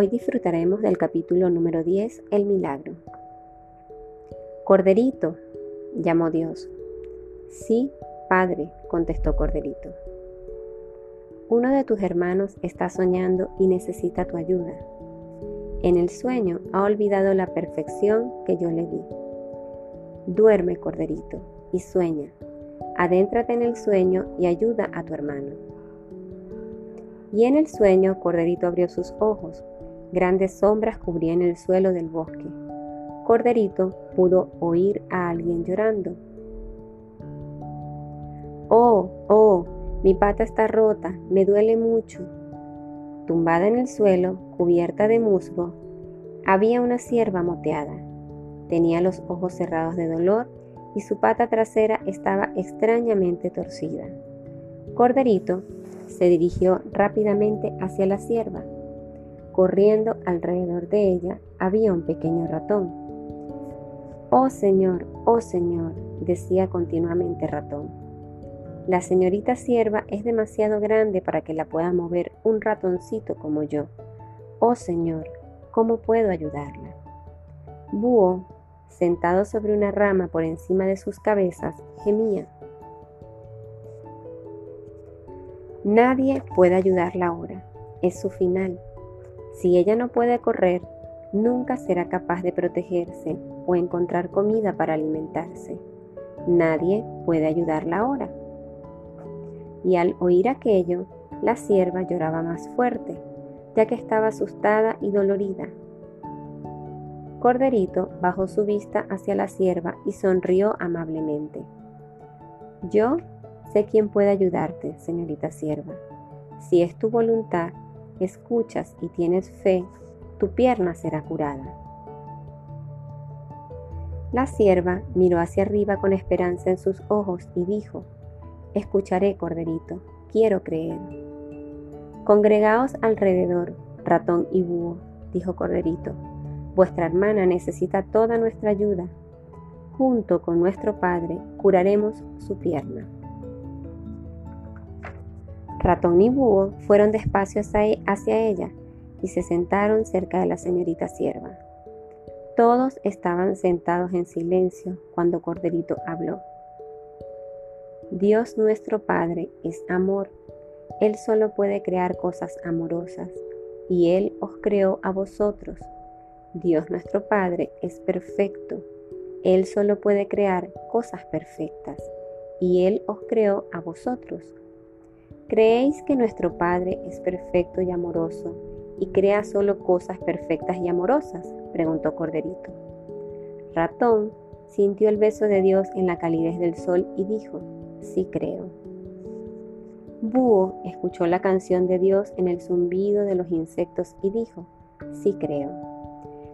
Hoy disfrutaremos del capítulo número 10, El milagro. Corderito, llamó Dios. Sí, Padre, contestó Corderito. Uno de tus hermanos está soñando y necesita tu ayuda. En el sueño ha olvidado la perfección que yo le di. Duerme, Corderito, y sueña. Adéntrate en el sueño y ayuda a tu hermano. Y en el sueño Corderito abrió sus ojos. Grandes sombras cubrían el suelo del bosque. Corderito pudo oír a alguien llorando. Oh, oh, mi pata está rota, me duele mucho. Tumbada en el suelo, cubierta de musgo, había una cierva moteada. Tenía los ojos cerrados de dolor y su pata trasera estaba extrañamente torcida. Corderito se dirigió rápidamente hacia la cierva. Corriendo alrededor de ella había un pequeño ratón. Oh Señor, oh Señor, decía continuamente ratón. La señorita sierva es demasiado grande para que la pueda mover un ratoncito como yo. Oh Señor, ¿cómo puedo ayudarla? Búho, sentado sobre una rama por encima de sus cabezas, gemía. Nadie puede ayudarla ahora. Es su final. Si ella no puede correr, nunca será capaz de protegerse o encontrar comida para alimentarse. Nadie puede ayudarla ahora y al oír aquello, la sierva lloraba más fuerte, ya que estaba asustada y dolorida. Corderito bajó su vista hacia la sierva y sonrió amablemente. Yo sé quién puede ayudarte, señorita sierva. Si es tu voluntad, escuchas y tienes fe, tu pierna será curada. La sierva miró hacia arriba con esperanza en sus ojos y dijo, Escucharé, corderito, quiero creer. Congregaos alrededor, ratón y búho, dijo Corderito. Vuestra hermana necesita toda nuestra ayuda. Junto con nuestro padre curaremos su pierna. Ratón y búho fueron despacio hacia ella y se sentaron cerca de la señorita sierva. Todos estaban sentados en silencio cuando Corderito habló. Dios nuestro Padre es amor. Él solo puede crear cosas amorosas y Él os creó a vosotros. Dios nuestro Padre es perfecto. Él solo puede crear cosas perfectas y Él os creó a vosotros. ¿Creéis que nuestro Padre es perfecto y amoroso y crea solo cosas perfectas y amorosas? preguntó Corderito. Ratón sintió el beso de Dios en la calidez del sol y dijo, sí creo. Búho escuchó la canción de Dios en el zumbido de los insectos y dijo, sí creo.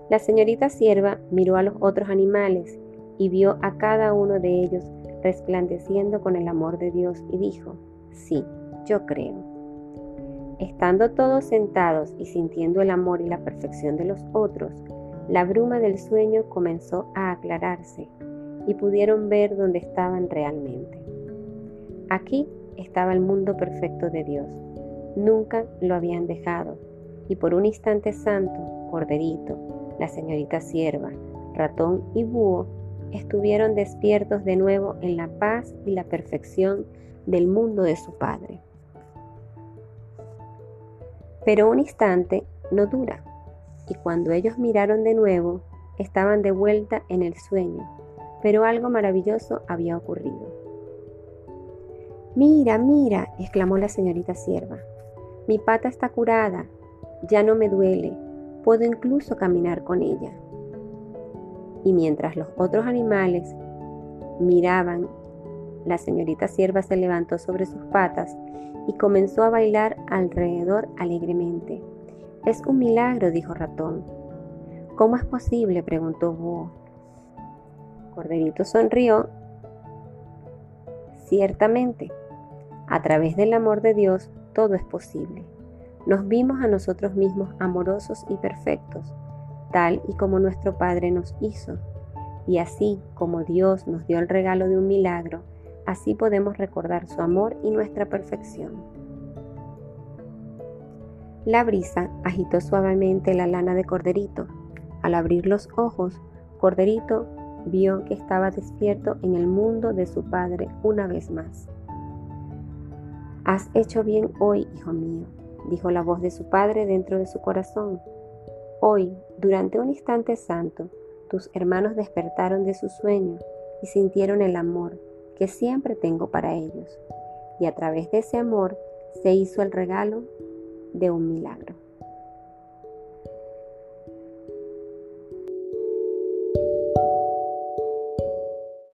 La señorita sierva miró a los otros animales y vio a cada uno de ellos resplandeciendo con el amor de Dios y dijo, sí, yo creo. Estando todos sentados y sintiendo el amor y la perfección de los otros, la bruma del sueño comenzó a aclararse y pudieron ver dónde estaban realmente. Aquí estaba el mundo perfecto de Dios. Nunca lo habían dejado. Y por un instante santo, Corderito, la señorita sierva, ratón y búho estuvieron despiertos de nuevo en la paz y la perfección del mundo de su Padre. Pero un instante no dura, y cuando ellos miraron de nuevo, estaban de vuelta en el sueño, pero algo maravilloso había ocurrido. Mira, mira, exclamó la señorita sierva. Mi pata está curada, ya no me duele, puedo incluso caminar con ella. Y mientras los otros animales miraban, la señorita sierva se levantó sobre sus patas y comenzó a bailar alrededor alegremente. Es un milagro, dijo Ratón. ¿Cómo es posible? preguntó Búho. Corderito sonrió. Ciertamente, a través del amor de Dios todo es posible. Nos vimos a nosotros mismos amorosos y perfectos, tal y como nuestro Padre nos hizo. Y así como Dios nos dio el regalo de un milagro, así podemos recordar su amor y nuestra perfección. La brisa agitó suavemente la lana de Corderito. Al abrir los ojos, Corderito vio que estaba despierto en el mundo de su padre una vez más. Has hecho bien hoy, hijo mío, dijo la voz de su padre dentro de su corazón. Hoy, durante un instante santo, tus hermanos despertaron de su sueño y sintieron el amor que siempre tengo para ellos. Y a través de ese amor se hizo el regalo de un milagro.